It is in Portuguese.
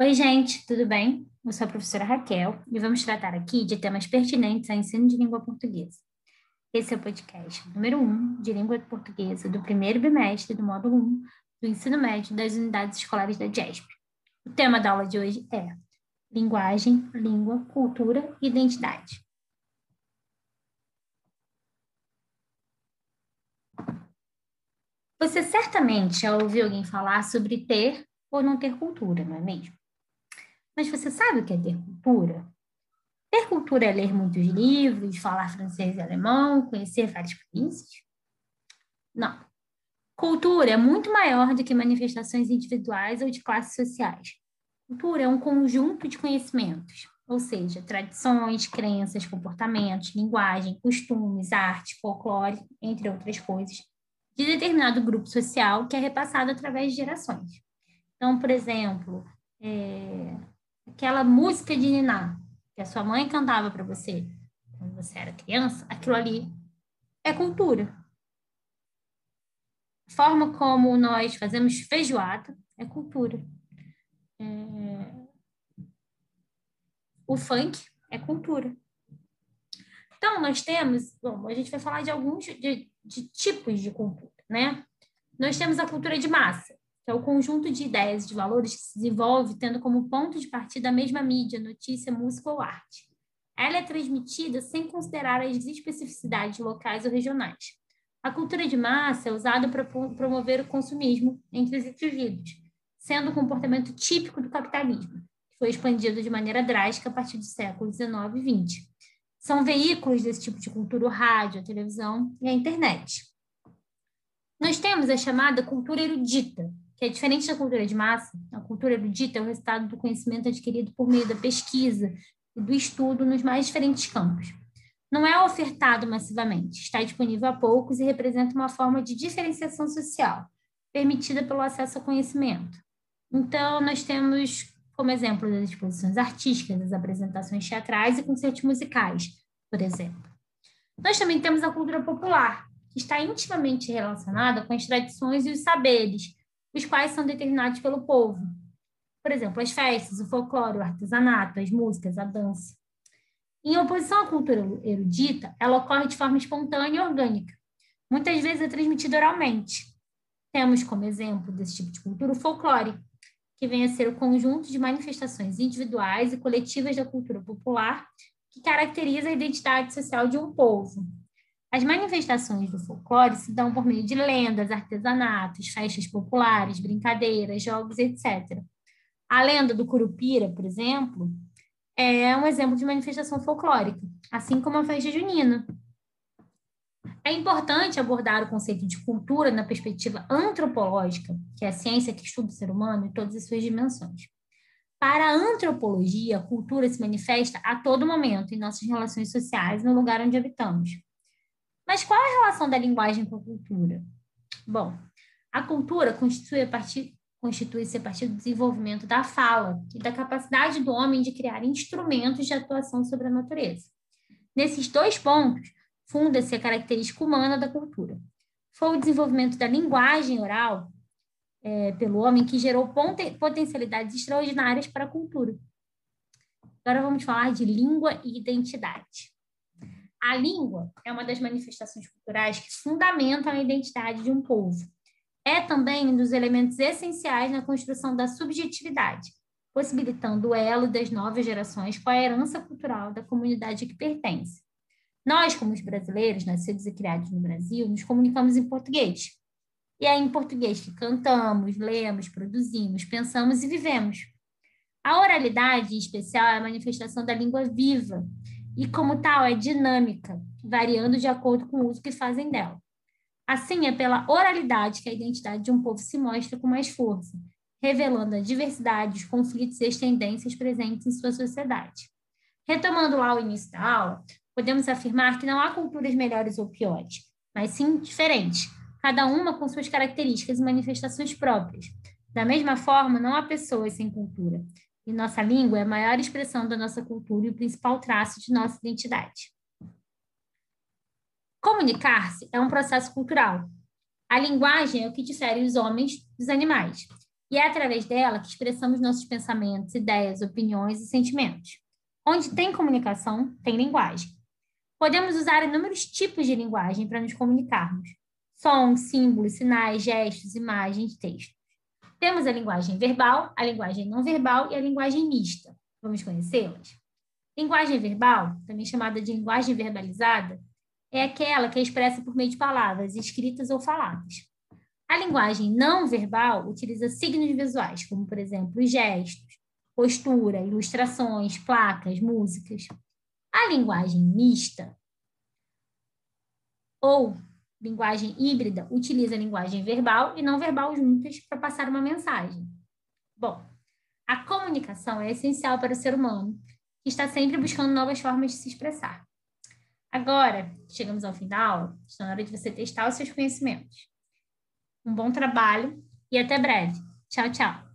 Oi, gente, tudo bem? Eu sou a professora Raquel e vamos tratar aqui de temas pertinentes ao ensino de língua portuguesa. Esse é o podcast número 1 um de língua portuguesa do primeiro bimestre do módulo 1 do ensino médio das unidades escolares da GESP. O tema da aula de hoje é Linguagem, Língua, Cultura e Identidade. Você certamente já ouviu alguém falar sobre ter ou não ter cultura, não é mesmo? Mas você sabe o que é ter cultura? Ter cultura é ler muitos livros, falar francês e alemão, conhecer vários países? Não. Cultura é muito maior do que manifestações individuais ou de classes sociais. Cultura é um conjunto de conhecimentos, ou seja, tradições, crenças, comportamentos, linguagem, costumes, arte, folclore, entre outras coisas, de determinado grupo social que é repassado através de gerações. Então, por exemplo, é, aquela música de Niná que a sua mãe cantava para você quando você era criança, aquilo ali é cultura. A forma como nós fazemos feijoada é cultura. É... O funk é cultura. Então, nós temos, bom, a gente vai falar de alguns de, de tipos de cultura, né? Nós temos a cultura de massa, que é o conjunto de ideias e de valores que se desenvolve tendo como ponto de partida a mesma mídia, notícia, música ou arte. Ela é transmitida sem considerar as especificidades locais ou regionais. A cultura de massa é usada para promover o consumismo entre os indivíduos, sendo um comportamento típico do capitalismo, que foi expandido de maneira drástica a partir do século XIX e XX. São veículos desse tipo de cultura o rádio, a televisão e a internet. Nós temos a chamada cultura erudita, que é diferente da cultura de massa, a cultura erudita é o resultado do conhecimento adquirido por meio da pesquisa e do estudo nos mais diferentes campos. Não é ofertado massivamente, está disponível a poucos e representa uma forma de diferenciação social, permitida pelo acesso ao conhecimento. Então, nós temos como exemplo das exposições artísticas, as apresentações teatrais e concertos musicais, por exemplo. Nós também temos a cultura popular, que está intimamente relacionada com as tradições e os saberes, os quais são determinados pelo povo. Por exemplo, as festas, o folclore, o artesanato, as músicas, a dança. Em oposição à cultura erudita, ela ocorre de forma espontânea e orgânica. Muitas vezes é transmitida oralmente. Temos como exemplo desse tipo de cultura o folclore, que vem a ser o conjunto de manifestações individuais e coletivas da cultura popular que caracteriza a identidade social de um povo, as manifestações do folclore se dão por meio de lendas, artesanatos, festas populares, brincadeiras, jogos, etc. A lenda do Curupira, por exemplo, é um exemplo de manifestação folclórica, assim como a festa junina. É importante abordar o conceito de cultura na perspectiva antropológica, que é a ciência que estuda o ser humano em todas as suas dimensões. Para a antropologia, a cultura se manifesta a todo momento em nossas relações sociais no lugar onde habitamos. Mas qual é a relação da linguagem com a cultura? Bom, a cultura constitui-se a partir, constitui a partir do desenvolvimento da fala e da capacidade do homem de criar instrumentos de atuação sobre a natureza. Nesses dois pontos, funda-se a característica humana da cultura. Foi o desenvolvimento da linguagem oral é, pelo homem que gerou potencialidades extraordinárias para a cultura. Agora vamos falar de língua e identidade. A língua é uma das manifestações culturais que fundamentam a identidade de um povo. É também um dos elementos essenciais na construção da subjetividade, possibilitando o elo das novas gerações com a herança cultural da comunidade a que pertence. Nós, como os brasileiros, nascidos e criados no Brasil, nos comunicamos em português. E é em português que cantamos, lemos, produzimos, pensamos e vivemos. A oralidade, em especial, é a manifestação da língua viva, e, como tal, é dinâmica, variando de acordo com o uso que fazem dela. Assim, é pela oralidade que a identidade de um povo se mostra com mais força, revelando a diversidade, os conflitos e as tendências presentes em sua sociedade. Retomando lá o início da aula, podemos afirmar que não há culturas melhores ou piores, mas sim diferentes, cada uma com suas características e manifestações próprias. Da mesma forma, não há pessoas sem cultura, e nossa língua é a maior expressão da nossa cultura e o principal traço de nossa identidade. Comunicar-se é um processo cultural. A linguagem é o que difere os homens dos animais. e é através dela que expressamos nossos pensamentos, ideias, opiniões e sentimentos. Onde tem comunicação, tem linguagem. Podemos usar inúmeros tipos de linguagem para nos comunicarmos: sons, símbolos, sinais, gestos, imagens, textos. Temos a linguagem verbal, a linguagem não verbal e a linguagem mista. Vamos conhecê-las? Linguagem verbal, também chamada de linguagem verbalizada, é aquela que é expressa por meio de palavras escritas ou faladas. A linguagem não verbal utiliza signos visuais, como, por exemplo, gestos, postura, ilustrações, placas, músicas. A linguagem mista ou linguagem híbrida utiliza linguagem verbal e não verbal juntas para passar uma mensagem. Bom, a comunicação é essencial para o ser humano, que está sempre buscando novas formas de se expressar. Agora, chegamos ao fim da aula, está na hora de você testar os seus conhecimentos. Um bom trabalho e até breve. Tchau, tchau.